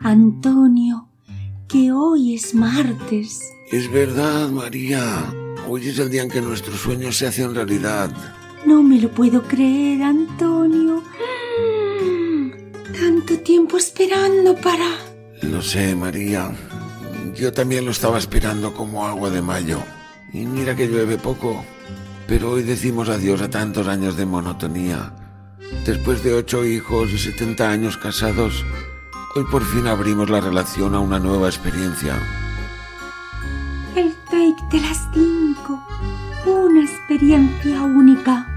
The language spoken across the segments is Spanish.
Antonio, que hoy es martes. Es verdad, María. Hoy es el día en que nuestros sueños se hacen realidad. No me lo puedo creer, Antonio. Tanto tiempo esperando para... Lo sé, María. Yo también lo estaba esperando como agua de mayo. Y mira que llueve poco. Pero hoy decimos adiós a tantos años de monotonía. Después de ocho hijos y setenta años casados, hoy por fin abrimos la relación a una nueva experiencia. El take de las cinco. Una experiencia única.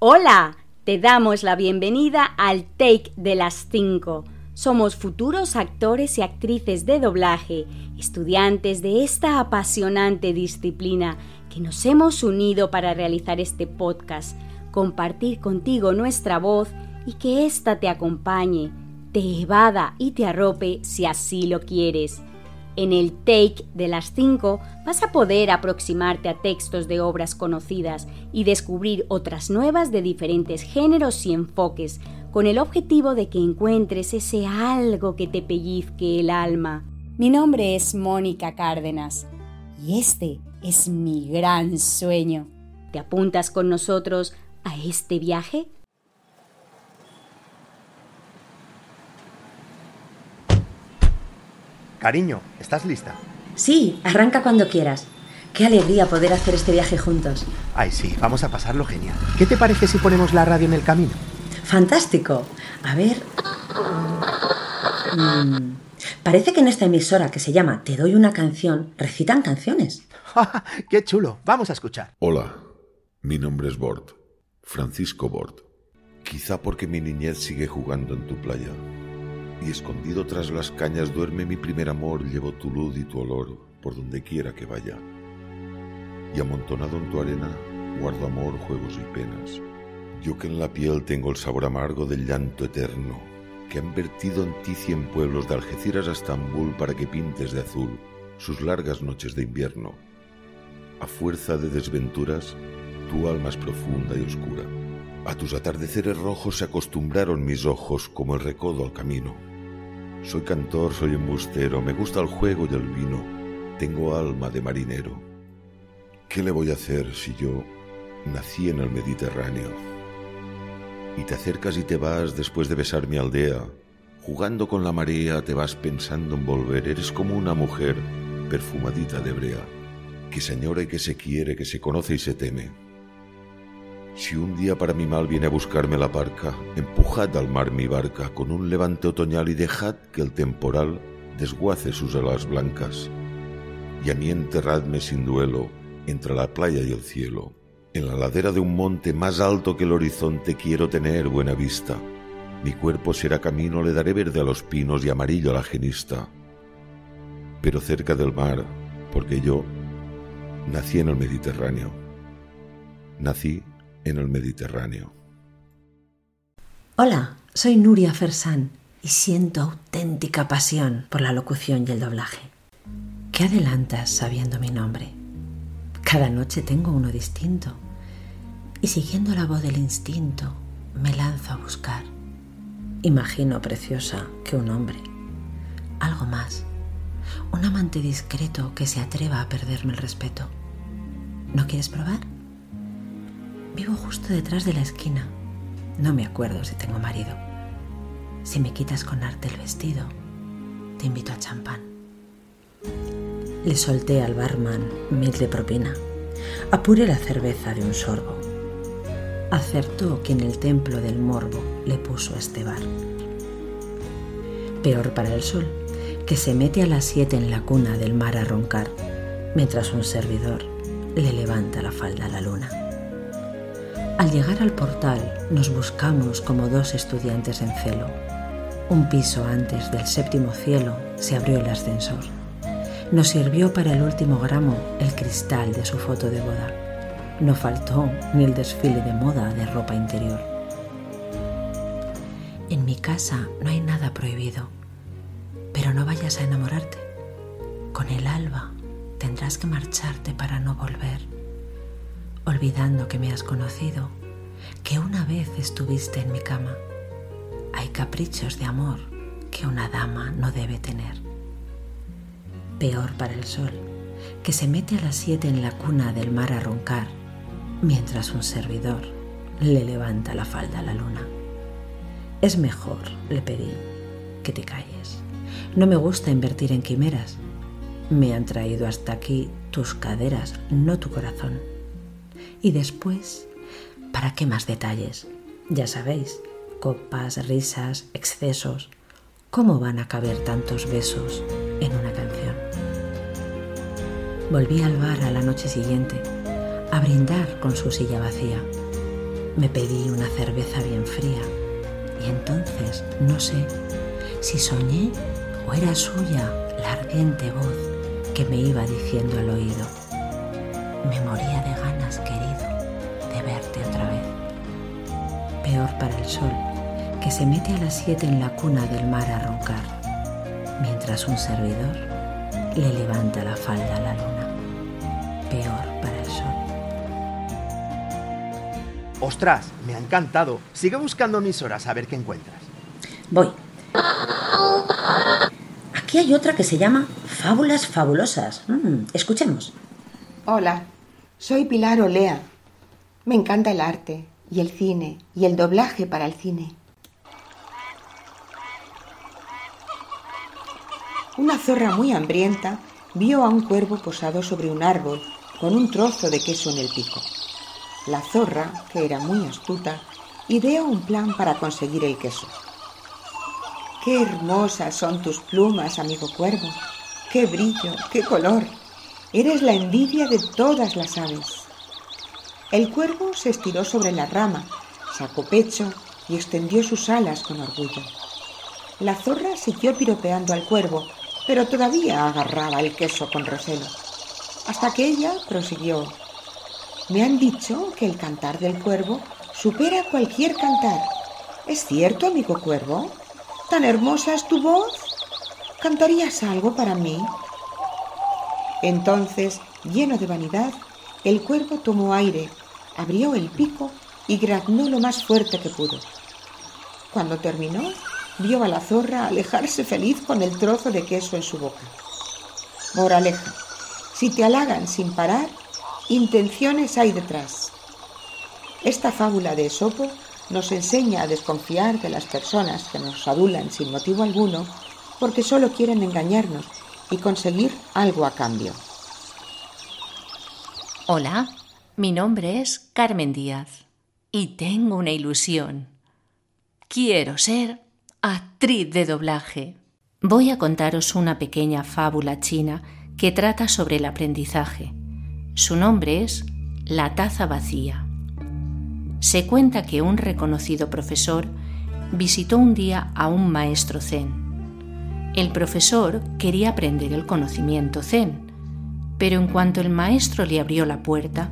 Hola, te damos la bienvenida al Take de las 5. Somos futuros actores y actrices de doblaje, estudiantes de esta apasionante disciplina nos hemos unido para realizar este podcast, compartir contigo nuestra voz y que ésta te acompañe, te evada y te arrope si así lo quieres. En el Take de las 5 vas a poder aproximarte a textos de obras conocidas y descubrir otras nuevas de diferentes géneros y enfoques, con el objetivo de que encuentres ese algo que te pellizque el alma. Mi nombre es Mónica Cárdenas y este es mi gran sueño. ¿Te apuntas con nosotros a este viaje? Cariño, ¿estás lista? Sí, arranca cuando quieras. Qué alegría poder hacer este viaje juntos. Ay, sí, vamos a pasarlo genial. ¿Qué te parece si ponemos la radio en el camino? Fantástico. A ver... Mm, parece que en esta emisora que se llama Te doy una canción, recitan canciones. ¡Qué chulo! Vamos a escuchar. Hola, mi nombre es Bort, Francisco Bort. Quizá porque mi niñez sigue jugando en tu playa. Y escondido tras las cañas duerme mi primer amor, llevo tu luz y tu olor por donde quiera que vaya. Y amontonado en tu arena, guardo amor, juegos y penas. Yo que en la piel tengo el sabor amargo del llanto eterno, que han vertido en ti cien pueblos de Algeciras a Estambul para que pintes de azul sus largas noches de invierno. A fuerza de desventuras, tu alma es profunda y oscura. A tus atardeceres rojos se acostumbraron mis ojos como el recodo al camino. Soy cantor, soy embustero, me gusta el juego y el vino, tengo alma de marinero. ¿Qué le voy a hacer si yo nací en el Mediterráneo? Y te acercas y te vas después de besar mi aldea, jugando con la marea te vas pensando en volver, eres como una mujer perfumadita de brea, que se añora y que se quiere, que se conoce y se teme. Si un día para mi mal viene a buscarme la parca, empujad al mar mi barca con un levante otoñal y dejad que el temporal desguace sus alas blancas. Y a mí enterradme sin duelo entre la playa y el cielo. En la ladera de un monte más alto que el horizonte quiero tener buena vista. Mi cuerpo será camino, le daré verde a los pinos y amarillo a la genista. Pero cerca del mar, porque yo nací en el Mediterráneo. Nací en el Mediterráneo. Hola, soy Nuria Fersán y siento auténtica pasión por la locución y el doblaje. ¿Qué adelantas sabiendo mi nombre? Cada noche tengo uno distinto y siguiendo la voz del instinto me lanzo a buscar. Imagino, preciosa, que un hombre, algo más, un amante discreto que se atreva a perderme el respeto. ¿No quieres probar? Vivo justo detrás de la esquina. No me acuerdo si tengo marido. Si me quitas con arte el vestido, te invito a champán. Le solté al barman mil de propina. Apuré la cerveza de un sorbo. Acertó que en el templo del morbo le puso a este bar. Peor para el sol, que se mete a las siete en la cuna del mar a roncar, mientras un servidor le levanta la falda a la luna. Al llegar al portal nos buscamos como dos estudiantes en celo. Un piso antes del séptimo cielo se abrió el ascensor. Nos sirvió para el último gramo el cristal de su foto de boda. No faltó ni el desfile de moda de ropa interior. En mi casa no hay nada prohibido, pero no vayas a enamorarte. Con el alba tendrás que marcharte para no volver. olvidando que me has conocido, que una vez estuviste en mi cama. Hay caprichos de amor que una dama no debe tener. Peor para el sol, que se mete a las siete en la cuna del mar a roncar, mientras un servidor le levanta la falda a la luna. Es mejor, le pedí, que te calles. No me gusta invertir en quimeras. Me han traído hasta aquí tus caderas, no tu corazón. Y después, ¿para qué más detalles? Ya sabéis, copas, risas, excesos. ¿Cómo van a caber tantos besos en una canción? Volví al bar a la noche siguiente a brindar con su silla vacía. Me pedí una cerveza bien fría y entonces no sé si soñé o era suya la ardiente voz que me iba diciendo al oído. Me moría de ganas, querido, de verte otra vez. Peor para el sol, que se mete a las siete en la cuna del mar a roncar, mientras un servidor le levanta la falda a la luna. Peor para el sol. Ostras, me ha encantado. Sigue buscando mis horas a ver qué encuentras. Voy. Aquí hay otra que se llama Fábulas Fabulosas. Mm, escuchemos. Hola, soy Pilar Olea. Me encanta el arte y el cine y el doblaje para el cine. Una zorra muy hambrienta vio a un cuervo posado sobre un árbol con un trozo de queso en el pico. La zorra, que era muy astuta, ideó un plan para conseguir el queso. Qué hermosas son tus plumas, amigo cuervo. Qué brillo, qué color. Eres la envidia de todas las aves. El cuervo se estiró sobre la rama, sacó pecho y extendió sus alas con orgullo. La zorra siguió piropeando al cuervo, pero todavía agarraba el queso con recelo, hasta que ella prosiguió. Me han dicho que el cantar del cuervo supera cualquier cantar. ¿Es cierto, amigo cuervo? ¿Tan hermosa es tu voz? ¿Cantarías algo para mí? Entonces, lleno de vanidad, el cuervo tomó aire, abrió el pico y graznó lo más fuerte que pudo. Cuando terminó, vio a la zorra alejarse feliz con el trozo de queso en su boca. Moraleja, si te halagan sin parar, intenciones hay detrás. Esta fábula de Esopo nos enseña a desconfiar de las personas que nos adulan sin motivo alguno porque solo quieren engañarnos y conseguir algo a cambio. Hola, mi nombre es Carmen Díaz y tengo una ilusión. Quiero ser actriz de doblaje. Voy a contaros una pequeña fábula china que trata sobre el aprendizaje. Su nombre es La taza vacía. Se cuenta que un reconocido profesor visitó un día a un maestro zen el profesor quería aprender el conocimiento zen, pero en cuanto el maestro le abrió la puerta,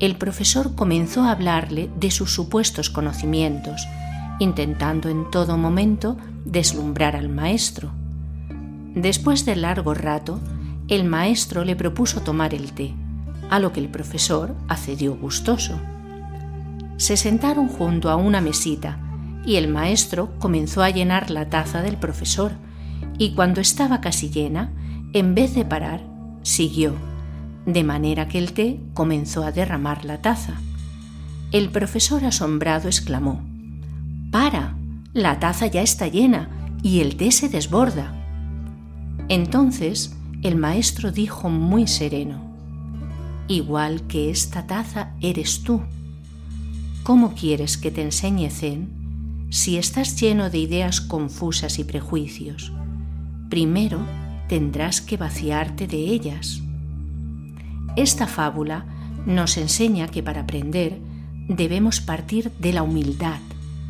el profesor comenzó a hablarle de sus supuestos conocimientos, intentando en todo momento deslumbrar al maestro. Después de largo rato, el maestro le propuso tomar el té, a lo que el profesor accedió gustoso. Se sentaron junto a una mesita y el maestro comenzó a llenar la taza del profesor, y cuando estaba casi llena, en vez de parar, siguió, de manera que el té comenzó a derramar la taza. El profesor asombrado exclamó, Para, la taza ya está llena y el té se desborda. Entonces el maestro dijo muy sereno, Igual que esta taza eres tú. ¿Cómo quieres que te enseñe Zen si estás lleno de ideas confusas y prejuicios? Primero tendrás que vaciarte de ellas. Esta fábula nos enseña que para aprender debemos partir de la humildad,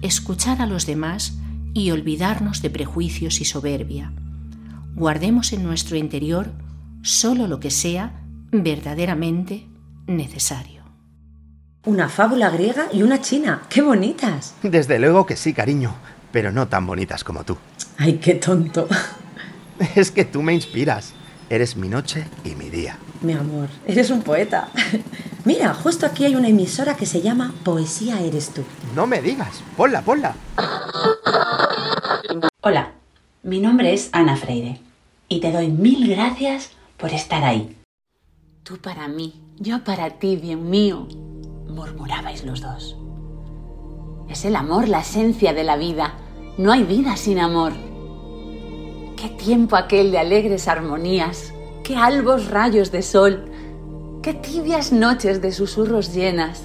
escuchar a los demás y olvidarnos de prejuicios y soberbia. Guardemos en nuestro interior solo lo que sea verdaderamente necesario. Una fábula griega y una china. ¡Qué bonitas! Desde luego que sí, cariño, pero no tan bonitas como tú. ¡Ay, qué tonto! Es que tú me inspiras. Eres mi noche y mi día. Mi amor, eres un poeta. Mira, justo aquí hay una emisora que se llama Poesía Eres tú. No me digas. Ponla, ponla. Hola, mi nombre es Ana Freire y te doy mil gracias por estar ahí. Tú para mí, yo para ti, bien mío, murmurabais los dos. Es el amor la esencia de la vida. No hay vida sin amor. Qué tiempo aquel de alegres armonías, qué albos rayos de sol, qué tibias noches de susurros llenas,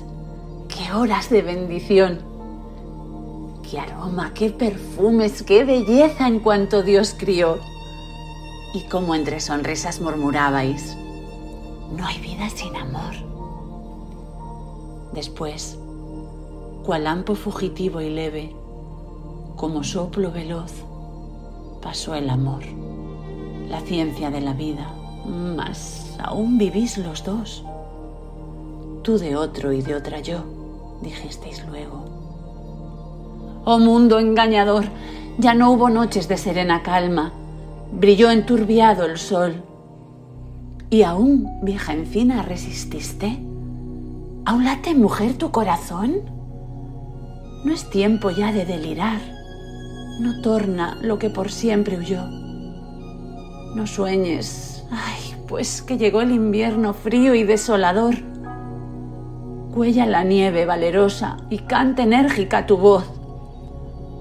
qué horas de bendición. Qué aroma, qué perfumes, qué belleza en cuanto Dios crió. Y como entre sonrisas murmurabais, no hay vida sin amor. Después, cual lampo fugitivo y leve, como soplo veloz, pasó el amor, la ciencia de la vida, mas aún vivís los dos. Tú de otro y de otra yo, dijisteis luego. Oh mundo engañador, ya no hubo noches de serena calma, brilló enturbiado el sol. ¿Y aún, vieja encina, resististe? ¿Aún late mujer tu corazón? No es tiempo ya de delirar. No torna lo que por siempre huyó. No sueñes, ay, pues que llegó el invierno frío y desolador. Cuella la nieve valerosa y canta enérgica tu voz.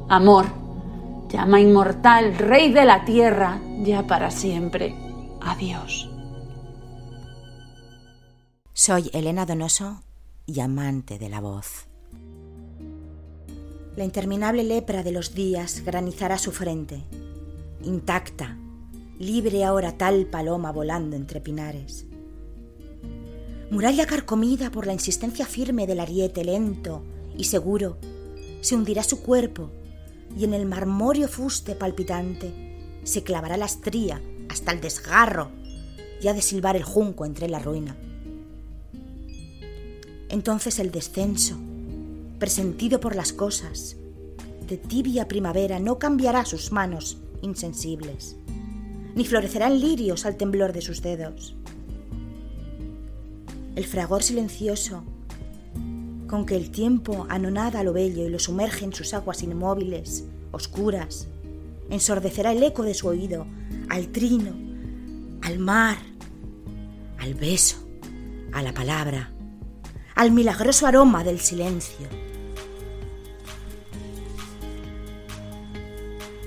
Amor, llama inmortal, rey de la tierra, ya para siempre. Adiós. Soy Elena Donoso y amante de la voz. La interminable lepra de los días granizará su frente, intacta, libre ahora tal paloma volando entre pinares. Muralla carcomida por la insistencia firme del ariete lento y seguro, se hundirá su cuerpo y en el marmóreo fuste palpitante se clavará la estría hasta el desgarro y ha de silbar el junco entre la ruina. Entonces el descenso, presentido por las cosas, de tibia primavera no cambiará sus manos insensibles, ni florecerán lirios al temblor de sus dedos. El fragor silencioso con que el tiempo anonada lo bello y lo sumerge en sus aguas inmóviles, oscuras, ensordecerá el eco de su oído al trino, al mar, al beso, a la palabra, al milagroso aroma del silencio.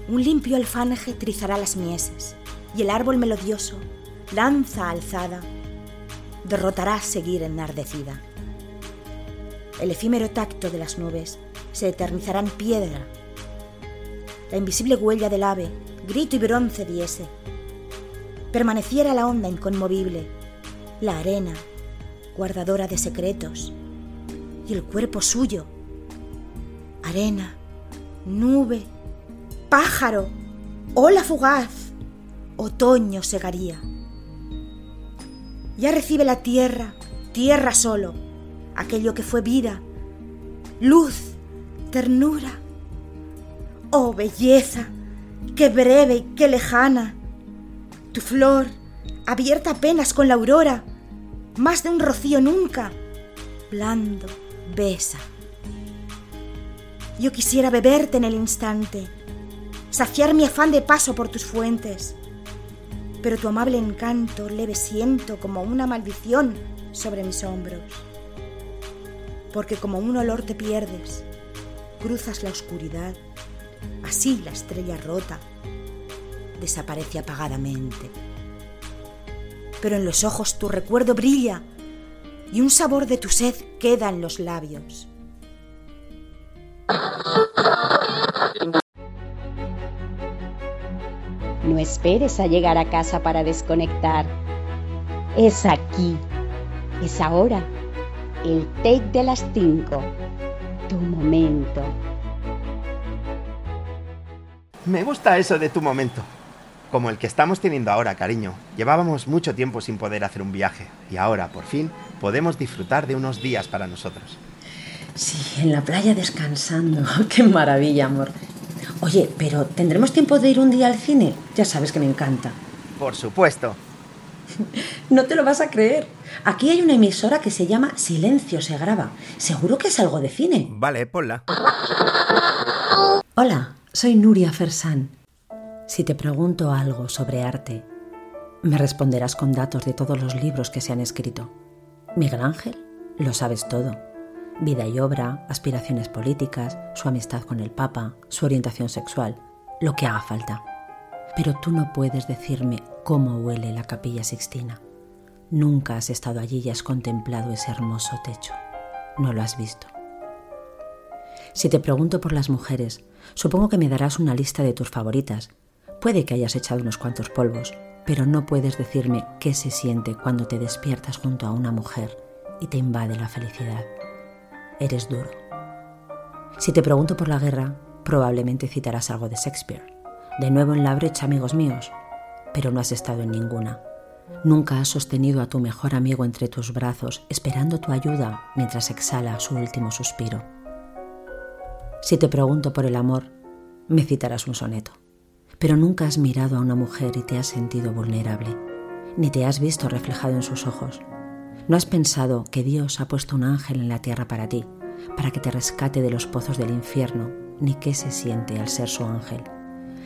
Un limpio alfanje trizará las mieses y el árbol melodioso, lanza alzada, derrotará seguir enardecida. El efímero tacto de las nubes se eternizará en piedra. La invisible huella del ave, grito y bronce diese. Permaneciera la onda inconmovible, la arena, guardadora de secretos, y el cuerpo suyo, arena, nube, pájaro, ola fugaz, otoño segaría. Ya recibe la tierra, tierra solo, aquello que fue vida, luz, ternura. Oh belleza, qué breve y qué lejana. Tu flor, abierta apenas con la aurora, más de un rocío nunca, blando, besa. Yo quisiera beberte en el instante, saciar mi afán de paso por tus fuentes, pero tu amable encanto leve siento como una maldición sobre mis hombros, porque como un olor te pierdes, cruzas la oscuridad, así la estrella rota desaparece apagadamente. Pero en los ojos tu recuerdo brilla y un sabor de tu sed queda en los labios. No esperes a llegar a casa para desconectar. Es aquí, es ahora, el take de las cinco, tu momento. Me gusta eso de tu momento. Como el que estamos teniendo ahora, cariño. Llevábamos mucho tiempo sin poder hacer un viaje y ahora, por fin, podemos disfrutar de unos días para nosotros. Sí, en la playa descansando. ¡Qué maravilla, amor! Oye, pero ¿tendremos tiempo de ir un día al cine? Ya sabes que me encanta. Por supuesto. no te lo vas a creer. Aquí hay una emisora que se llama Silencio se graba. Seguro que es algo de cine. Vale, ponla. Hola, soy Nuria Fersan. Si te pregunto algo sobre arte, me responderás con datos de todos los libros que se han escrito. Miguel Ángel, lo sabes todo. Vida y obra, aspiraciones políticas, su amistad con el Papa, su orientación sexual, lo que haga falta. Pero tú no puedes decirme cómo huele la capilla sixtina. Nunca has estado allí y has contemplado ese hermoso techo. No lo has visto. Si te pregunto por las mujeres, supongo que me darás una lista de tus favoritas. Puede que hayas echado unos cuantos polvos, pero no puedes decirme qué se siente cuando te despiertas junto a una mujer y te invade la felicidad. Eres duro. Si te pregunto por la guerra, probablemente citarás algo de Shakespeare. De nuevo en la brecha, amigos míos, pero no has estado en ninguna. Nunca has sostenido a tu mejor amigo entre tus brazos, esperando tu ayuda mientras exhala su último suspiro. Si te pregunto por el amor, me citarás un soneto. Pero nunca has mirado a una mujer y te has sentido vulnerable, ni te has visto reflejado en sus ojos. No has pensado que Dios ha puesto un ángel en la tierra para ti, para que te rescate de los pozos del infierno, ni qué se siente al ser su ángel.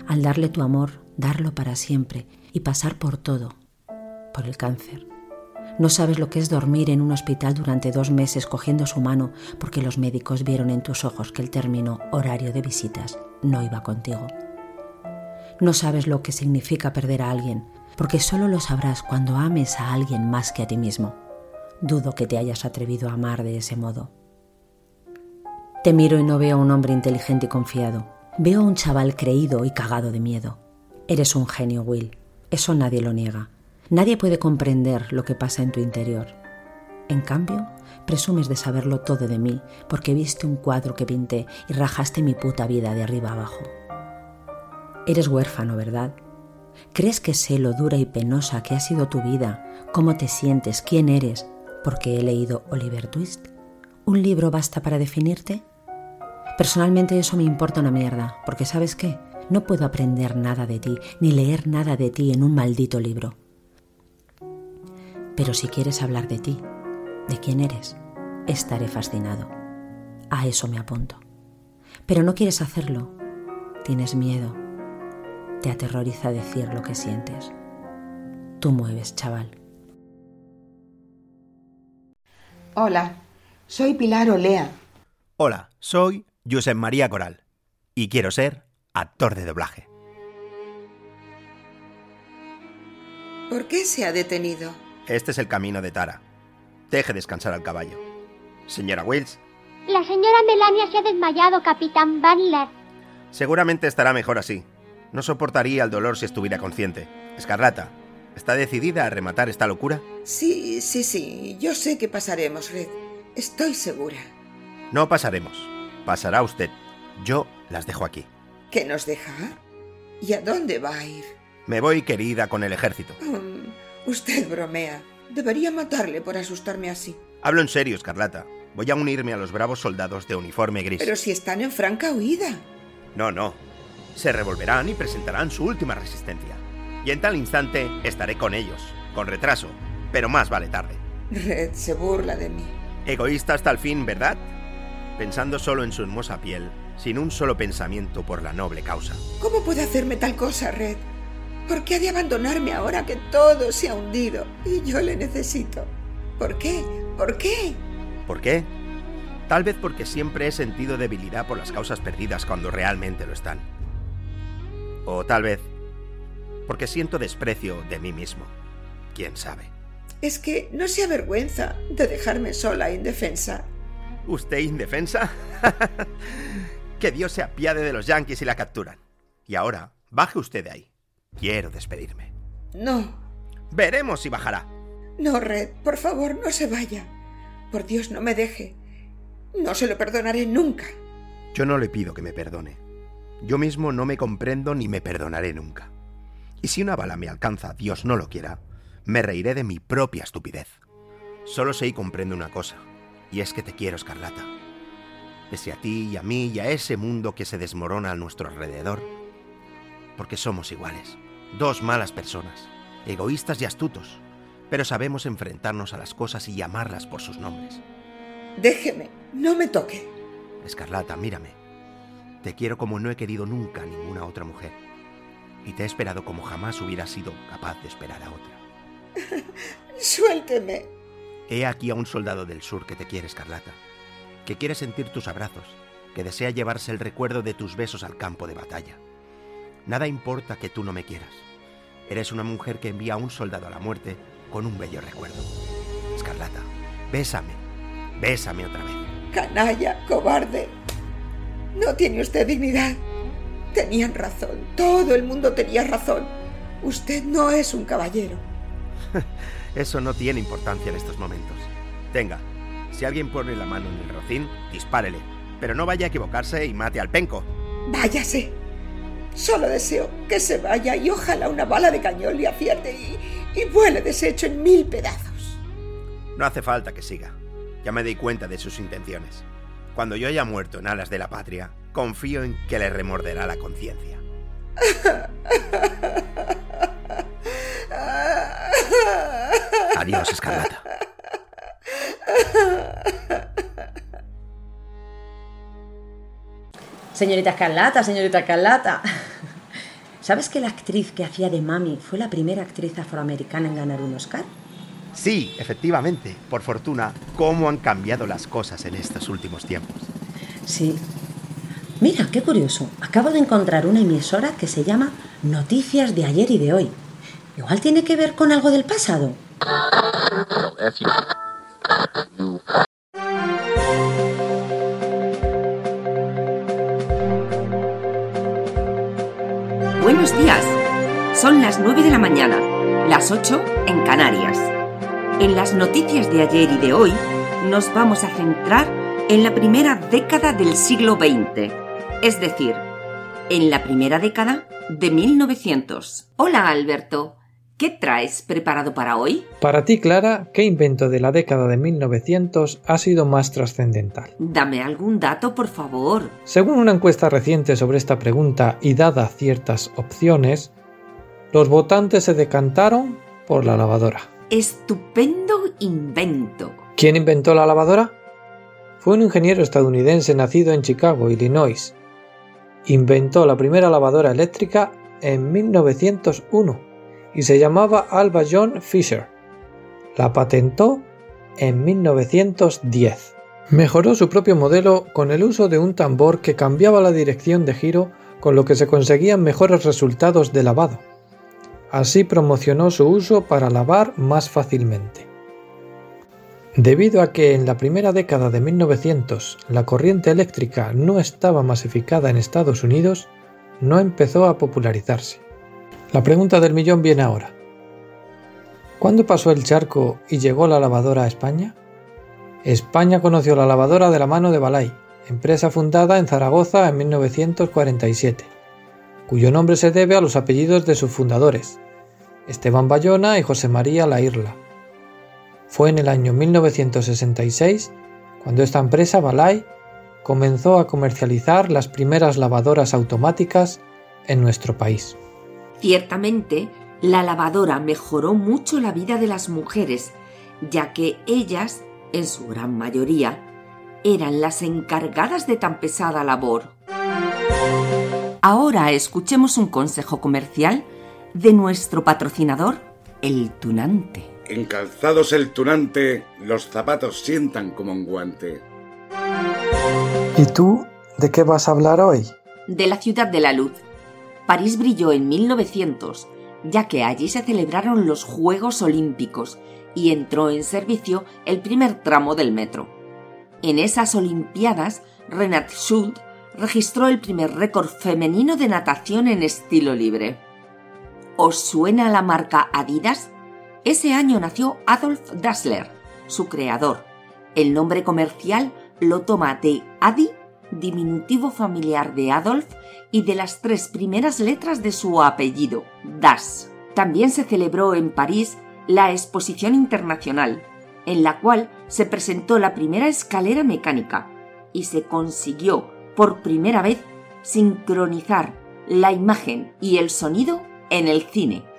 Al darle tu amor, darlo para siempre y pasar por todo, por el cáncer. No sabes lo que es dormir en un hospital durante dos meses cogiendo su mano porque los médicos vieron en tus ojos que el término horario de visitas no iba contigo. No sabes lo que significa perder a alguien porque solo lo sabrás cuando ames a alguien más que a ti mismo. Dudo que te hayas atrevido a amar de ese modo. Te miro y no veo a un hombre inteligente y confiado. Veo a un chaval creído y cagado de miedo. Eres un genio, Will. Eso nadie lo niega. Nadie puede comprender lo que pasa en tu interior. En cambio, presumes de saberlo todo de mí porque viste un cuadro que pinté y rajaste mi puta vida de arriba abajo. Eres huérfano, ¿verdad? ¿Crees que sé lo dura y penosa que ha sido tu vida, cómo te sientes, quién eres, porque he leído Oliver Twist? ¿Un libro basta para definirte? Personalmente eso me importa una mierda, porque sabes qué, no puedo aprender nada de ti, ni leer nada de ti en un maldito libro. Pero si quieres hablar de ti, de quién eres, estaré fascinado. A eso me apunto. Pero no quieres hacerlo. Tienes miedo. Te aterroriza decir lo que sientes. Tú mueves, chaval. Hola, soy Pilar Olea. Hola, soy Josep María Coral y quiero ser actor de doblaje. ¿Por qué se ha detenido? Este es el camino de Tara. Deje descansar al caballo. Señora Wills, La señora Melania se ha desmayado, capitán Butler. seguramente estará mejor así. No soportaría el dolor si estuviera consciente. Escarlata, ¿está decidida a rematar esta locura? Sí, sí, sí. Yo sé que pasaremos, Red. Estoy segura. No pasaremos. Pasará usted. Yo las dejo aquí. ¿Qué nos deja? ¿Y a dónde va a ir? Me voy, querida, con el ejército. Mm, usted bromea. Debería matarle por asustarme así. Hablo en serio, Escarlata. Voy a unirme a los bravos soldados de uniforme gris. Pero si están en franca huida. No, no. Se revolverán y presentarán su última resistencia. Y en tal instante estaré con ellos, con retraso, pero más vale tarde. Red se burla de mí. Egoísta hasta el fin, ¿verdad? Pensando solo en su hermosa piel, sin un solo pensamiento por la noble causa. ¿Cómo puede hacerme tal cosa, Red? ¿Por qué ha de abandonarme ahora que todo se ha hundido y yo le necesito? ¿Por qué? ¿Por qué? ¿Por qué? Tal vez porque siempre he sentido debilidad por las causas perdidas cuando realmente lo están. O tal vez porque siento desprecio de mí mismo. ¿Quién sabe? Es que no se avergüenza de dejarme sola e indefensa. ¿Usted indefensa? que Dios se apiade de los yanquis y la capturan. Y ahora, baje usted de ahí. Quiero despedirme. No, Veremos si bajará. no, Red, por favor, no se vaya. Por Dios, no me deje. No se lo perdonaré nunca. Yo no le pido que me perdone. Yo mismo no me comprendo ni me perdonaré nunca. Y si una bala me alcanza, Dios no lo quiera, me reiré de mi propia estupidez. Solo sé y comprendo una cosa, y es que te quiero, Escarlata. Pese a ti y a mí y a ese mundo que se desmorona a nuestro alrededor, porque somos iguales, dos malas personas, egoístas y astutos, pero sabemos enfrentarnos a las cosas y llamarlas por sus nombres. Déjeme, no me toque. Escarlata, mírame. Te quiero como no he querido nunca a ninguna otra mujer. Y te he esperado como jamás hubiera sido capaz de esperar a otra. Suélteme. He aquí a un soldado del sur que te quiere, Escarlata, que quiere sentir tus abrazos, que desea llevarse el recuerdo de tus besos al campo de batalla. Nada importa que tú no me quieras. Eres una mujer que envía a un soldado a la muerte con un bello recuerdo. Escarlata, bésame, bésame otra vez. Canalla, cobarde. No tiene usted dignidad. Tenían razón, todo el mundo tenía razón. Usted no es un caballero. Eso no tiene importancia en estos momentos. Tenga, si alguien pone la mano en el rocín, dispárele, pero no vaya a equivocarse y mate al penco. Váyase. Solo deseo que se vaya y ojalá una bala de cañón le acierte y, y vuele deshecho en mil pedazos. No hace falta que siga. Ya me di cuenta de sus intenciones. Cuando yo haya muerto en alas de la patria, confío en que le remorderá la conciencia. Adiós, Escarlata. Señorita Escarlata, señorita Escarlata. ¿Sabes que la actriz que hacía de Mami fue la primera actriz afroamericana en ganar un Oscar? Sí, efectivamente. Por fortuna, cómo han cambiado las cosas en estos últimos tiempos. Sí. Mira, qué curioso. Acabo de encontrar una emisora que se llama Noticias de ayer y de hoy. Igual tiene que ver con algo del pasado. Buenos días. Son las 9 de la mañana, las 8 en Canarias. En las noticias de ayer y de hoy nos vamos a centrar en la primera década del siglo XX, es decir, en la primera década de 1900. Hola Alberto, ¿qué traes preparado para hoy? Para ti, Clara, ¿qué invento de la década de 1900 ha sido más trascendental? Dame algún dato, por favor. Según una encuesta reciente sobre esta pregunta y dada ciertas opciones, los votantes se decantaron por la lavadora. Estupendo invento. ¿Quién inventó la lavadora? Fue un ingeniero estadounidense nacido en Chicago, Illinois. Inventó la primera lavadora eléctrica en 1901 y se llamaba Alba John Fisher. La patentó en 1910. Mejoró su propio modelo con el uso de un tambor que cambiaba la dirección de giro con lo que se conseguían mejores resultados de lavado. Así promocionó su uso para lavar más fácilmente. Debido a que en la primera década de 1900 la corriente eléctrica no estaba masificada en Estados Unidos, no empezó a popularizarse. La pregunta del millón viene ahora. ¿Cuándo pasó el charco y llegó la lavadora a España? España conoció la lavadora de la mano de Balay, empresa fundada en Zaragoza en 1947, cuyo nombre se debe a los apellidos de sus fundadores, Esteban Bayona y José María La Irla. Fue en el año 1966 cuando esta empresa, Balay, comenzó a comercializar las primeras lavadoras automáticas en nuestro país. Ciertamente, la lavadora mejoró mucho la vida de las mujeres, ya que ellas, en su gran mayoría, eran las encargadas de tan pesada labor. Ahora escuchemos un consejo comercial de nuestro patrocinador, el Tunante. En calzados el Tunante, los zapatos sientan como un guante. ¿Y tú de qué vas a hablar hoy? De la ciudad de la luz. París brilló en 1900, ya que allí se celebraron los Juegos Olímpicos y entró en servicio el primer tramo del metro. En esas Olimpiadas, Renat Schult registró el primer récord femenino de natación en estilo libre. ¿Os suena la marca Adidas? Ese año nació Adolf Dassler, su creador. El nombre comercial lo toma de Adi, diminutivo familiar de Adolf, y de las tres primeras letras de su apellido, Das. También se celebró en París la Exposición Internacional, en la cual se presentó la primera escalera mecánica y se consiguió por primera vez sincronizar la imagen y el sonido en el cine.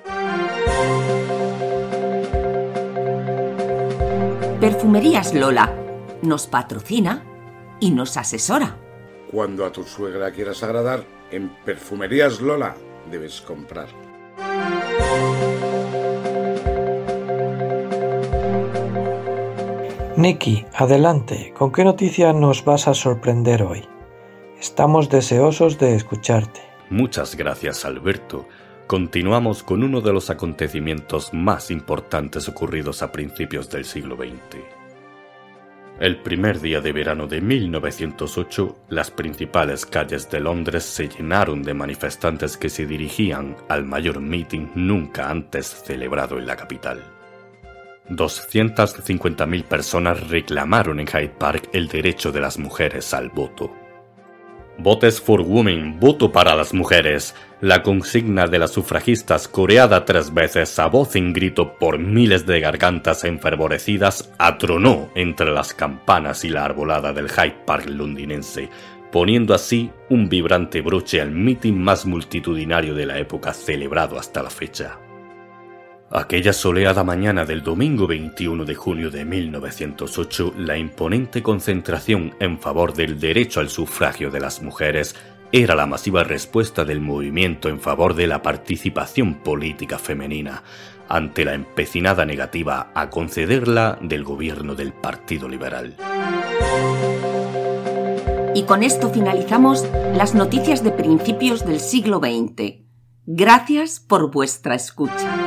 Perfumerías Lola nos patrocina y nos asesora. Cuando a tu suegra quieras agradar, en Perfumerías Lola debes comprar. Nicky, adelante, ¿con qué noticia nos vas a sorprender hoy? Estamos deseosos de escucharte. Muchas gracias, Alberto. Continuamos con uno de los acontecimientos más importantes ocurridos a principios del siglo XX. El primer día de verano de 1908, las principales calles de Londres se llenaron de manifestantes que se dirigían al mayor meeting nunca antes celebrado en la capital. 250.000 personas reclamaron en Hyde Park el derecho de las mujeres al voto. Votes for Women, voto para las mujeres. La consigna de las sufragistas coreada tres veces a voz en grito por miles de gargantas enfervorecidas atronó entre las campanas y la arbolada del Hyde Park londinense, poniendo así un vibrante broche al mitin más multitudinario de la época celebrado hasta la fecha. Aquella soleada mañana del domingo 21 de junio de 1908, la imponente concentración en favor del derecho al sufragio de las mujeres era la masiva respuesta del movimiento en favor de la participación política femenina ante la empecinada negativa a concederla del gobierno del Partido Liberal. Y con esto finalizamos las noticias de principios del siglo XX. Gracias por vuestra escucha.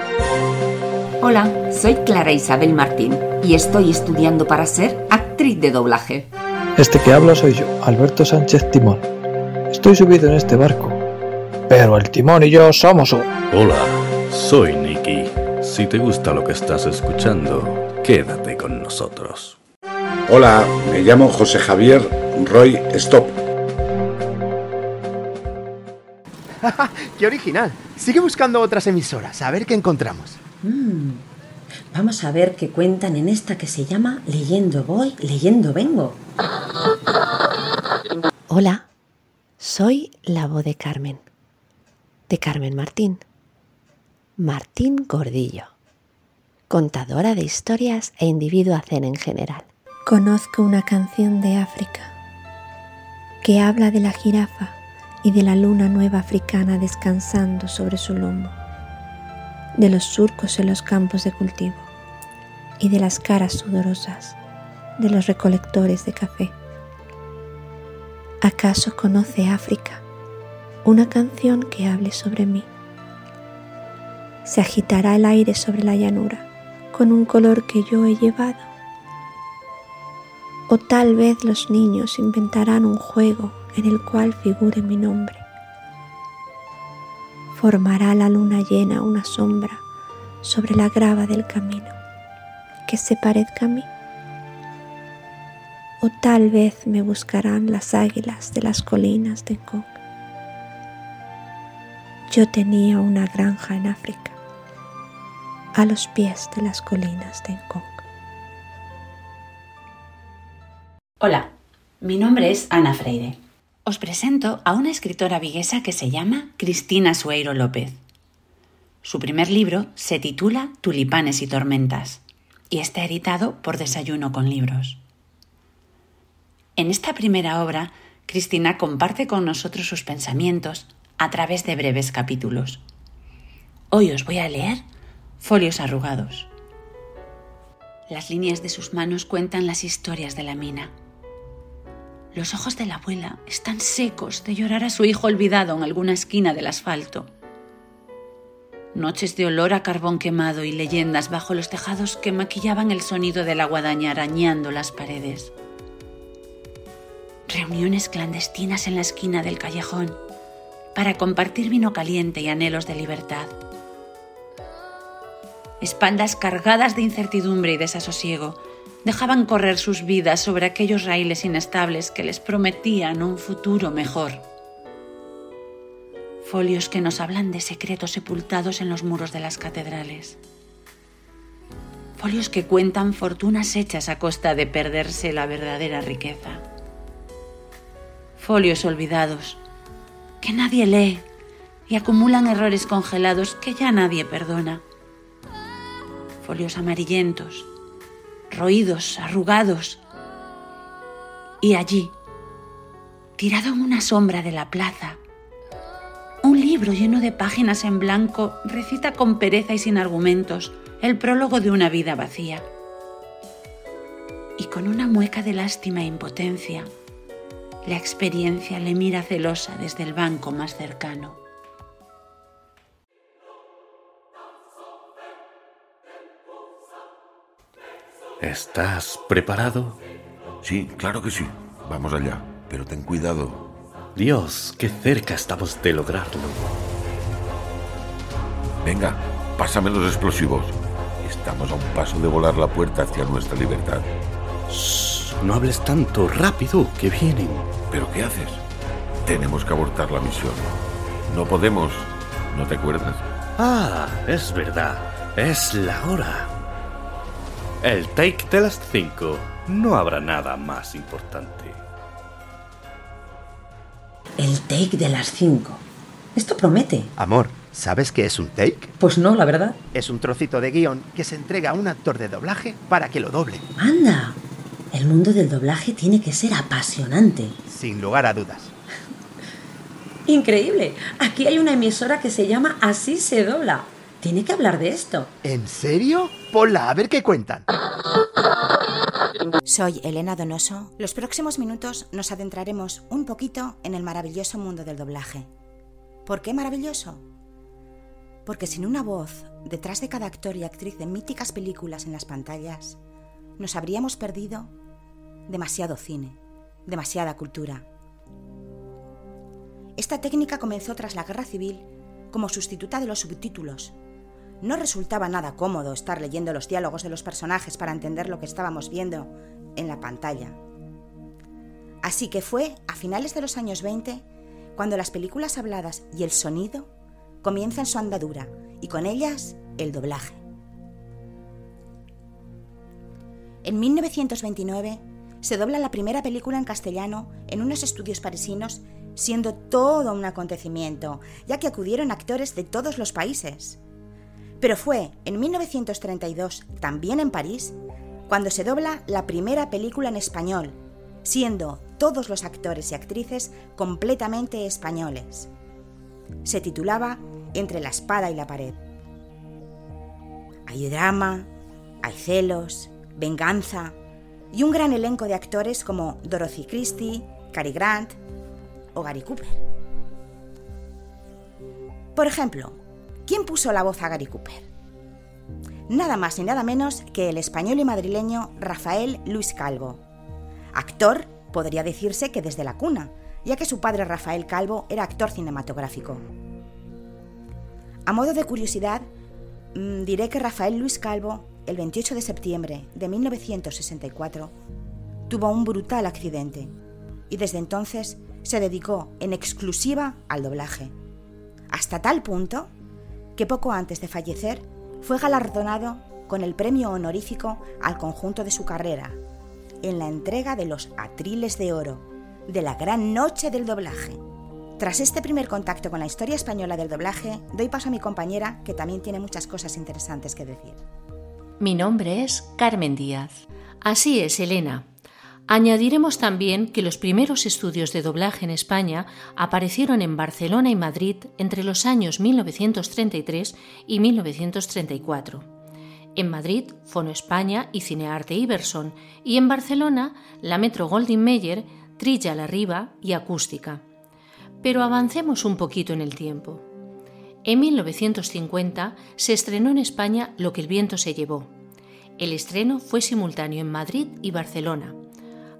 Hola, soy Clara Isabel Martín y estoy estudiando para ser actriz de doblaje. Este que habla soy yo, Alberto Sánchez Timón. Estoy subido en este barco, pero el timón y yo somos uno. Hola, soy Nicky. Si te gusta lo que estás escuchando, quédate con nosotros. Hola, me llamo José Javier Roy Stop. ¡Qué original! Sigue buscando otras emisoras, a ver qué encontramos. Mm. Vamos a ver qué cuentan en esta que se llama Leyendo voy, leyendo vengo. Hola, soy la voz de Carmen, de Carmen Martín. Martín Gordillo, contadora de historias e individuo zen en general. Conozco una canción de África que habla de la jirafa y de la luna nueva africana descansando sobre su lomo de los surcos en los campos de cultivo y de las caras sudorosas de los recolectores de café. ¿Acaso conoce África una canción que hable sobre mí? Se agitará el aire sobre la llanura con un color que yo he llevado. O tal vez los niños inventarán un juego en el cual figure mi nombre formará la luna llena una sombra sobre la grava del camino que se parezca a mí. O tal vez me buscarán las águilas de las colinas de Kong. Yo tenía una granja en África, a los pies de las colinas de Kong. Hola, mi nombre es Ana Freire os presento a una escritora viguesa que se llama Cristina Sueiro López. Su primer libro se titula Tulipanes y Tormentas y está editado por Desayuno con Libros. En esta primera obra, Cristina comparte con nosotros sus pensamientos a través de breves capítulos. Hoy os voy a leer Folios arrugados. Las líneas de sus manos cuentan las historias de la mina los ojos de la abuela están secos de llorar a su hijo olvidado en alguna esquina del asfalto. Noches de olor a carbón quemado y leyendas bajo los tejados que maquillaban el sonido de la guadaña arañando las paredes. Reuniones clandestinas en la esquina del callejón para compartir vino caliente y anhelos de libertad. Espaldas cargadas de incertidumbre y desasosiego dejaban correr sus vidas sobre aquellos raíles inestables que les prometían un futuro mejor. Folios que nos hablan de secretos sepultados en los muros de las catedrales. Folios que cuentan fortunas hechas a costa de perderse la verdadera riqueza. Folios olvidados que nadie lee y acumulan errores congelados que ya nadie perdona. Folios amarillentos roídos, arrugados. Y allí, tirado en una sombra de la plaza, un libro lleno de páginas en blanco recita con pereza y sin argumentos el prólogo de una vida vacía. Y con una mueca de lástima e impotencia, la experiencia le mira celosa desde el banco más cercano. ¿Estás preparado? Sí, claro que sí. Vamos allá, pero ten cuidado. Dios, qué cerca estamos de lograrlo. Venga, pásame los explosivos. Estamos a un paso de volar la puerta hacia nuestra libertad. Shh, no hables tanto, rápido, que vienen. ¿Pero qué haces? Tenemos que abortar la misión. No podemos. ¿No te acuerdas? Ah, es verdad. Es la hora. El take de las 5. No habrá nada más importante. El take de las 5. Esto promete. Amor, ¿sabes qué es un take? Pues no, la verdad. Es un trocito de guion que se entrega a un actor de doblaje para que lo doble. Anda. El mundo del doblaje tiene que ser apasionante. Sin lugar a dudas. Increíble. Aquí hay una emisora que se llama Así se dobla. Tiene que hablar de esto. ¿En serio? Ponla, a ver qué cuentan. Soy Elena Donoso. Los próximos minutos nos adentraremos un poquito en el maravilloso mundo del doblaje. ¿Por qué maravilloso? Porque sin una voz detrás de cada actor y actriz de míticas películas en las pantallas, nos habríamos perdido demasiado cine, demasiada cultura. Esta técnica comenzó tras la Guerra Civil como sustituta de los subtítulos. No resultaba nada cómodo estar leyendo los diálogos de los personajes para entender lo que estábamos viendo en la pantalla. Así que fue a finales de los años 20 cuando las películas habladas y el sonido comienzan su andadura y con ellas el doblaje. En 1929 se dobla la primera película en castellano en unos estudios parisinos, siendo todo un acontecimiento, ya que acudieron actores de todos los países. Pero fue en 1932, también en París, cuando se dobla la primera película en español, siendo todos los actores y actrices completamente españoles. Se titulaba Entre la espada y la pared. Hay drama, hay celos, venganza y un gran elenco de actores como Dorothy Christie, Cary Grant o Gary Cooper. Por ejemplo, ¿quién puso la voz a Gary Cooper? Nada más ni nada menos que el español y madrileño Rafael Luis Calvo. Actor, podría decirse que desde la cuna, ya que su padre Rafael Calvo era actor cinematográfico. A modo de curiosidad, mm, diré que Rafael Luis Calvo, el 28 de septiembre de 1964, tuvo un brutal accidente y desde entonces se dedicó en exclusiva al doblaje. Hasta tal punto que poco antes de fallecer fue galardonado con el premio honorífico al conjunto de su carrera, en la entrega de los Atriles de Oro, de la gran noche del doblaje. Tras este primer contacto con la historia española del doblaje, doy paso a mi compañera, que también tiene muchas cosas interesantes que decir. Mi nombre es Carmen Díaz. Así es, Elena. Añadiremos también que los primeros estudios de doblaje en España aparecieron en Barcelona y Madrid entre los años 1933 y 1934. En Madrid, Fono España y Cinearte Iberson, y en Barcelona, la Metro Goldwyn Mayer, Trilla la Riva y Acústica. Pero avancemos un poquito en el tiempo. En 1950 se estrenó en España Lo que el viento se llevó. El estreno fue simultáneo en Madrid y Barcelona.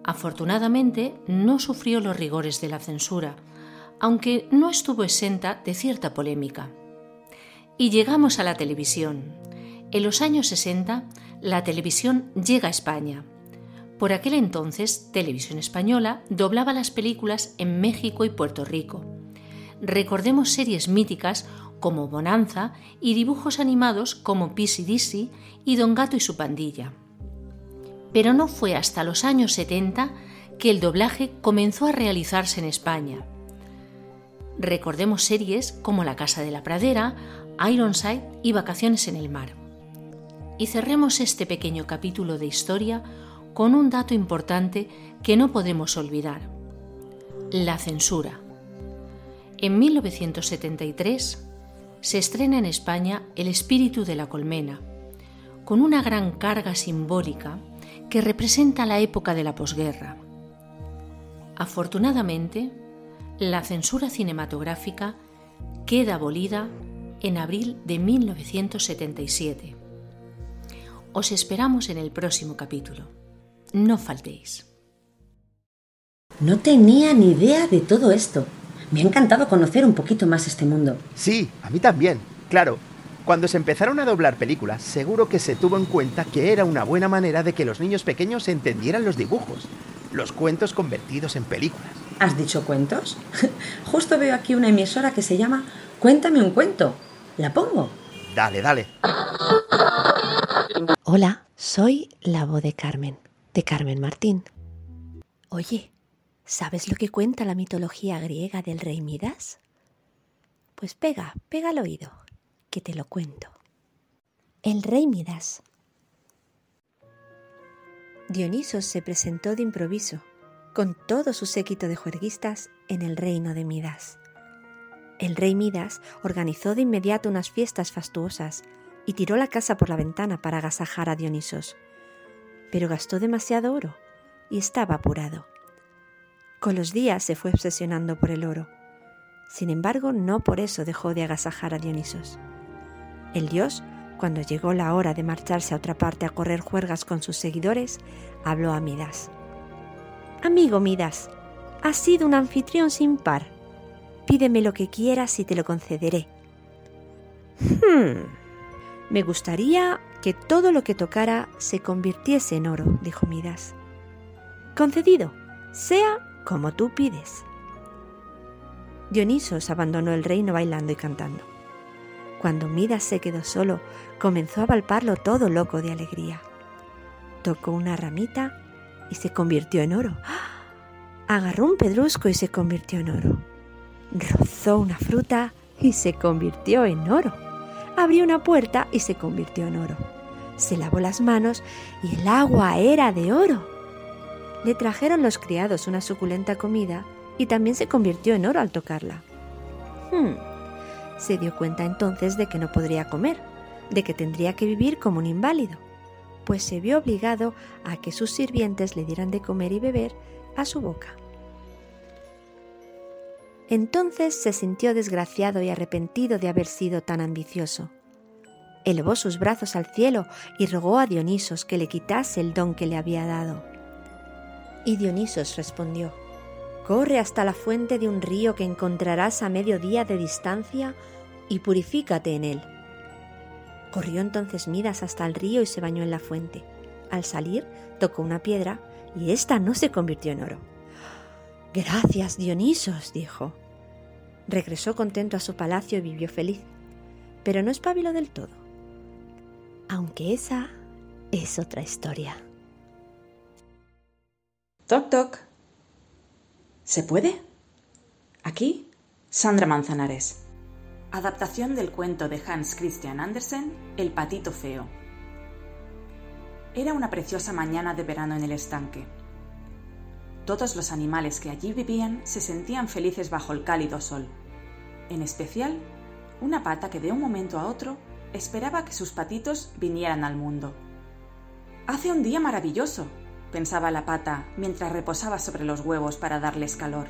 Afortunadamente no sufrió los rigores de la censura, aunque no estuvo exenta de cierta polémica. Y llegamos a la televisión. En los años 60, la televisión llega a España. Por aquel entonces, Televisión Española doblaba las películas en México y Puerto Rico. Recordemos series míticas como Bonanza y dibujos animados como Pissy Dizzy y Don Gato y su pandilla. Pero no fue hasta los años 70 que el doblaje comenzó a realizarse en España. Recordemos series como La Casa de la Pradera, Ironside y Vacaciones en el Mar. Y cerremos este pequeño capítulo de historia con un dato importante que no podemos olvidar. La censura. En 1973 se estrena en España El espíritu de la colmena, con una gran carga simbólica que representa la época de la posguerra. Afortunadamente, la censura cinematográfica queda abolida en abril de 1977. Os esperamos en el próximo capítulo. No faltéis. No tenía ni idea de todo esto. Me ha encantado conocer un poquito más este mundo. Sí, a mí también. Claro, cuando se empezaron a doblar películas, seguro que se tuvo en cuenta que era una buena manera de que los niños pequeños entendieran los dibujos, los cuentos convertidos en películas. ¿Has dicho cuentos? Justo veo aquí una emisora que se llama Cuéntame un cuento. ¿La pongo? Dale, dale. Hola, soy la voz de Carmen, de Carmen Martín. Oye, ¿sabes lo que cuenta la mitología griega del rey Midas? Pues pega, pega al oído, que te lo cuento. El rey Midas. Dionisos se presentó de improviso, con todo su séquito de juerguistas, en el reino de Midas. El rey Midas organizó de inmediato unas fiestas fastuosas y tiró la casa por la ventana para agasajar a Dionisos. Pero gastó demasiado oro y estaba apurado. Con los días se fue obsesionando por el oro. Sin embargo, no por eso dejó de agasajar a Dionisos. El dios, cuando llegó la hora de marcharse a otra parte a correr juergas con sus seguidores, habló a Midas. Amigo Midas, has sido un anfitrión sin par Pídeme lo que quieras y te lo concederé. Hmm. Me gustaría que todo lo que tocara se convirtiese en oro, dijo Midas. Concedido, sea como tú pides. Dionisos abandonó el reino bailando y cantando. Cuando Midas se quedó solo, comenzó a palparlo todo loco de alegría. Tocó una ramita y se convirtió en oro. Agarró un pedrusco y se convirtió en oro rozó una fruta y se convirtió en oro. Abrió una puerta y se convirtió en oro. Se lavó las manos y el agua era de oro. Le trajeron los criados una suculenta comida y también se convirtió en oro al tocarla. Hmm. Se dio cuenta entonces de que no podría comer, de que tendría que vivir como un inválido, pues se vio obligado a que sus sirvientes le dieran de comer y beber a su boca. Entonces se sintió desgraciado y arrepentido de haber sido tan ambicioso. Elevó sus brazos al cielo y rogó a Dionisos que le quitase el don que le había dado. Y Dionisos respondió, Corre hasta la fuente de un río que encontrarás a medio día de distancia y purifícate en él. Corrió entonces Midas hasta el río y se bañó en la fuente. Al salir, tocó una piedra y ésta no se convirtió en oro Gracias, Dionisos, dijo. Regresó contento a su palacio y vivió feliz, pero no espabiló del todo. Aunque esa es otra historia. Toc, toc. ¿Se puede? Aquí, Sandra Manzanares. Adaptación del cuento de Hans Christian Andersen, El patito feo. Era una preciosa mañana de verano en el estanque. Todos los animales que allí vivían se sentían felices bajo el cálido sol. En especial, una pata que de un momento a otro esperaba que sus patitos vinieran al mundo. Hace un día maravilloso, pensaba la pata mientras reposaba sobre los huevos para darles calor.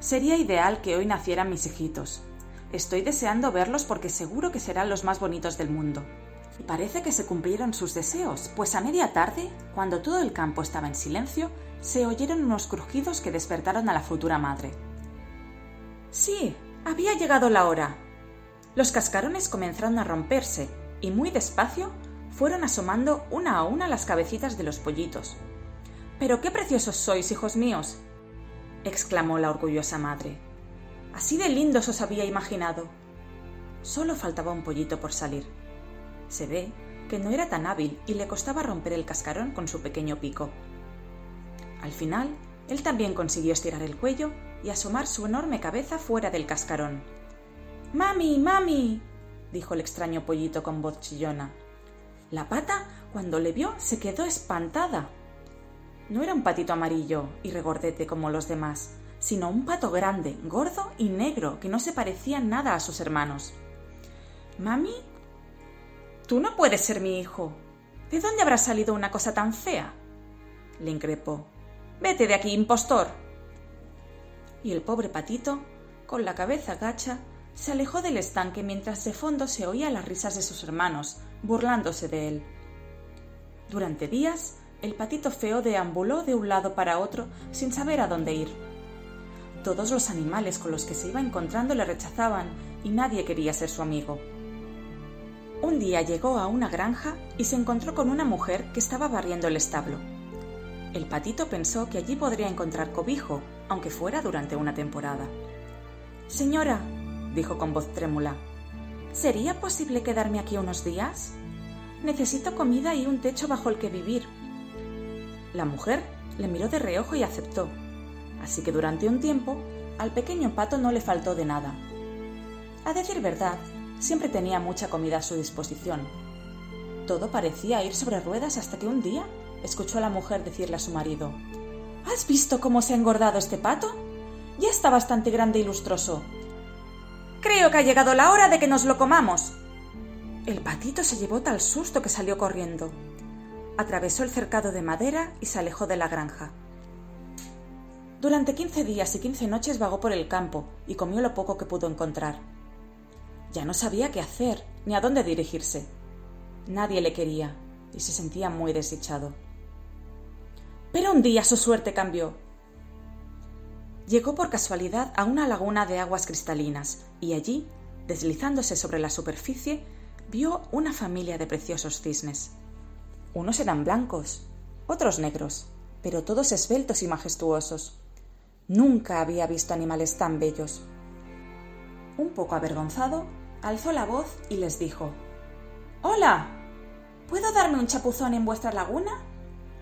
Sería ideal que hoy nacieran mis hijitos. Estoy deseando verlos porque seguro que serán los más bonitos del mundo. Y parece que se cumplieron sus deseos, pues a media tarde, cuando todo el campo estaba en silencio, se oyeron unos crujidos que despertaron a la futura madre. Sí, había llegado la hora. Los cascarones comenzaron a romperse y muy despacio fueron asomando una a una las cabecitas de los pollitos. Pero qué preciosos sois, hijos míos, exclamó la orgullosa madre. Así de lindos os había imaginado. Solo faltaba un pollito por salir. Se ve que no era tan hábil y le costaba romper el cascarón con su pequeño pico. Al final, él también consiguió estirar el cuello y asomar su enorme cabeza fuera del cascarón. ¡Mami! ¡Mami! dijo el extraño pollito con voz chillona. La pata, cuando le vio, se quedó espantada. No era un patito amarillo y regordete como los demás, sino un pato grande, gordo y negro, que no se parecía nada a sus hermanos. Mami, tú no puedes ser mi hijo. ¿De dónde habrá salido una cosa tan fea? le increpó. Vete de aquí, impostor. Y el pobre patito, con la cabeza gacha, se alejó del estanque mientras de fondo se oía las risas de sus hermanos, burlándose de él. Durante días, el patito feo deambuló de un lado para otro sin saber a dónde ir. Todos los animales con los que se iba encontrando le rechazaban y nadie quería ser su amigo. Un día llegó a una granja y se encontró con una mujer que estaba barriendo el establo. El patito pensó que allí podría encontrar cobijo, aunque fuera durante una temporada. Señora, dijo con voz trémula, ¿sería posible quedarme aquí unos días? Necesito comida y un techo bajo el que vivir. La mujer le miró de reojo y aceptó, así que durante un tiempo al pequeño pato no le faltó de nada. A decir verdad, siempre tenía mucha comida a su disposición. Todo parecía ir sobre ruedas hasta que un día escuchó a la mujer decirle a su marido ¿Has visto cómo se ha engordado este pato? Ya está bastante grande y lustroso. Creo que ha llegado la hora de que nos lo comamos. El patito se llevó tal susto que salió corriendo. Atravesó el cercado de madera y se alejó de la granja. Durante quince días y quince noches vagó por el campo y comió lo poco que pudo encontrar. Ya no sabía qué hacer ni a dónde dirigirse. Nadie le quería y se sentía muy desdichado. Pero un día su suerte cambió. Llegó por casualidad a una laguna de aguas cristalinas y allí, deslizándose sobre la superficie, vio una familia de preciosos cisnes. Unos eran blancos, otros negros, pero todos esbeltos y majestuosos. Nunca había visto animales tan bellos. Un poco avergonzado, alzó la voz y les dijo Hola. ¿Puedo darme un chapuzón en vuestra laguna?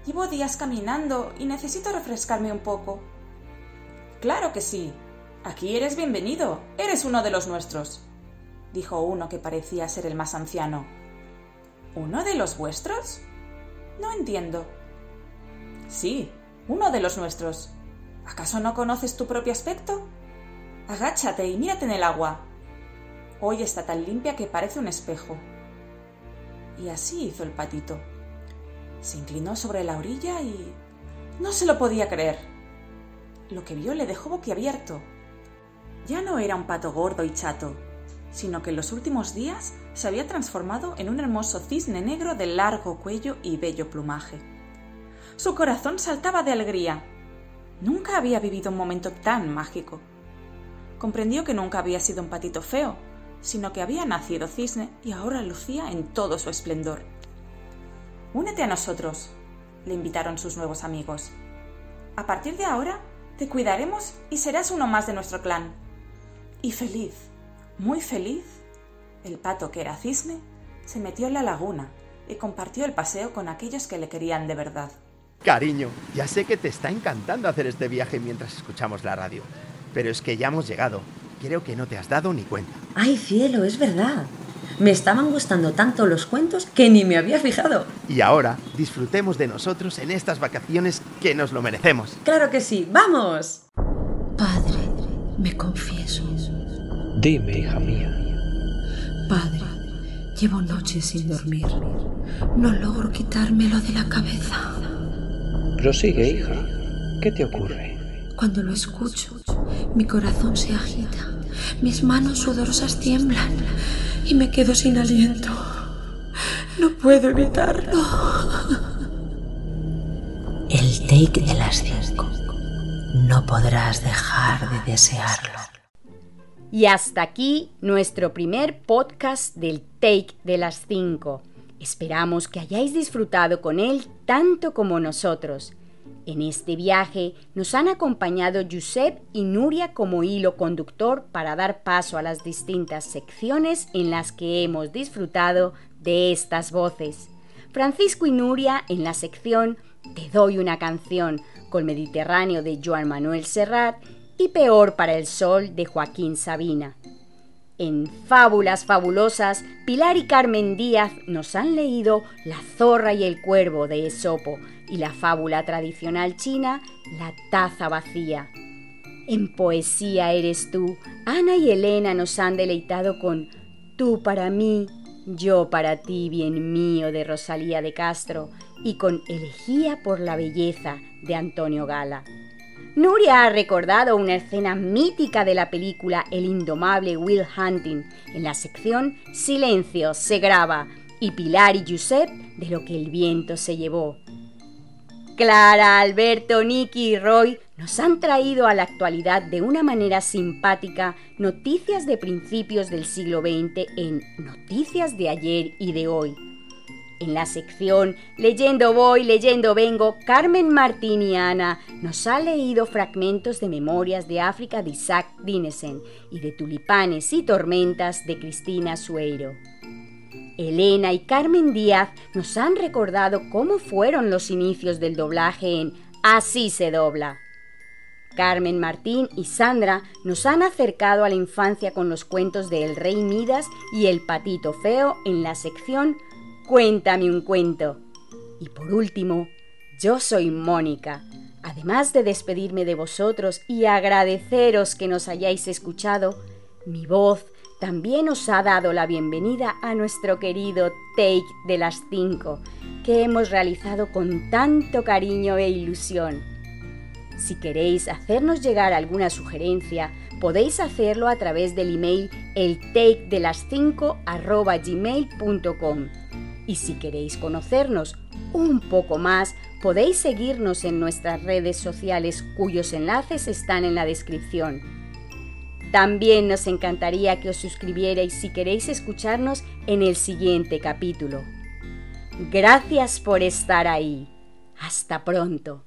Llevo días caminando y necesito refrescarme un poco. Claro que sí. Aquí eres bienvenido. Eres uno de los nuestros, dijo uno que parecía ser el más anciano. ¿Uno de los vuestros? No entiendo. Sí, uno de los nuestros. ¿Acaso no conoces tu propio aspecto? Agáchate y mírate en el agua. Hoy está tan limpia que parece un espejo. Y así hizo el patito. Se inclinó sobre la orilla y... no se lo podía creer. Lo que vio le dejó boquiabierto. Ya no era un pato gordo y chato, sino que en los últimos días se había transformado en un hermoso cisne negro de largo cuello y bello plumaje. Su corazón saltaba de alegría. Nunca había vivido un momento tan mágico. Comprendió que nunca había sido un patito feo, sino que había nacido cisne y ahora lucía en todo su esplendor. Únete a nosotros, le invitaron sus nuevos amigos. A partir de ahora, te cuidaremos y serás uno más de nuestro clan. Y feliz, muy feliz, el pato que era cisne se metió en la laguna y compartió el paseo con aquellos que le querían de verdad. Cariño, ya sé que te está encantando hacer este viaje mientras escuchamos la radio, pero es que ya hemos llegado. Creo que no te has dado ni cuenta. ¡Ay, cielo, es verdad! Me estaban gustando tanto los cuentos que ni me había fijado. Y ahora disfrutemos de nosotros en estas vacaciones que nos lo merecemos. Claro que sí, vamos. Padre, me confieso. Dime, hija mía. Padre, llevo noches sin dormir. No logro quitármelo de la cabeza. Prosigue, hija. ¿Qué te ocurre? Cuando lo escucho, mi corazón se agita, mis manos sudorosas tiemblan y me quedo sin aliento. No puedo evitarlo. El take de las cinco. No podrás dejar de desearlo. Y hasta aquí nuestro primer podcast del Take de las 5. Esperamos que hayáis disfrutado con él tanto como nosotros. En este viaje nos han acompañado Josep y Nuria como hilo conductor para dar paso a las distintas secciones en las que hemos disfrutado de estas voces. Francisco y Nuria en la sección Te doy una canción con Mediterráneo de Joan Manuel Serrat y Peor para el Sol de Joaquín Sabina. En Fábulas Fabulosas, Pilar y Carmen Díaz nos han leído La zorra y el cuervo de Esopo y la fábula tradicional china La taza vacía. En Poesía eres tú, Ana y Elena nos han deleitado con Tú para mí, yo para ti, bien mío de Rosalía de Castro y con Elegía por la belleza de Antonio Gala. Nuria ha recordado una escena mítica de la película El indomable Will Hunting en la sección Silencio se graba y Pilar y Josep de lo que el viento se llevó. Clara, Alberto, Nicky y Roy nos han traído a la actualidad de una manera simpática noticias de principios del siglo XX en Noticias de ayer y de hoy en la sección Leyendo voy, leyendo vengo, Carmen Martín y Ana nos ha leído fragmentos de Memorias de África de Isaac Dinesen y de Tulipanes y Tormentas de Cristina Sueiro. Elena y Carmen Díaz nos han recordado cómo fueron los inicios del doblaje en Así se dobla. Carmen Martín y Sandra nos han acercado a la infancia con los cuentos de El Rey Midas y El Patito Feo en la sección Cuéntame un cuento. Y por último, yo soy Mónica. Además de despedirme de vosotros y agradeceros que nos hayáis escuchado, mi voz también os ha dado la bienvenida a nuestro querido Take de las 5, que hemos realizado con tanto cariño e ilusión. Si queréis hacernos llegar alguna sugerencia, podéis hacerlo a través del email el take de las 5 gmail.com y si queréis conocernos un poco más, podéis seguirnos en nuestras redes sociales cuyos enlaces están en la descripción. También nos encantaría que os suscribierais si queréis escucharnos en el siguiente capítulo. Gracias por estar ahí. Hasta pronto.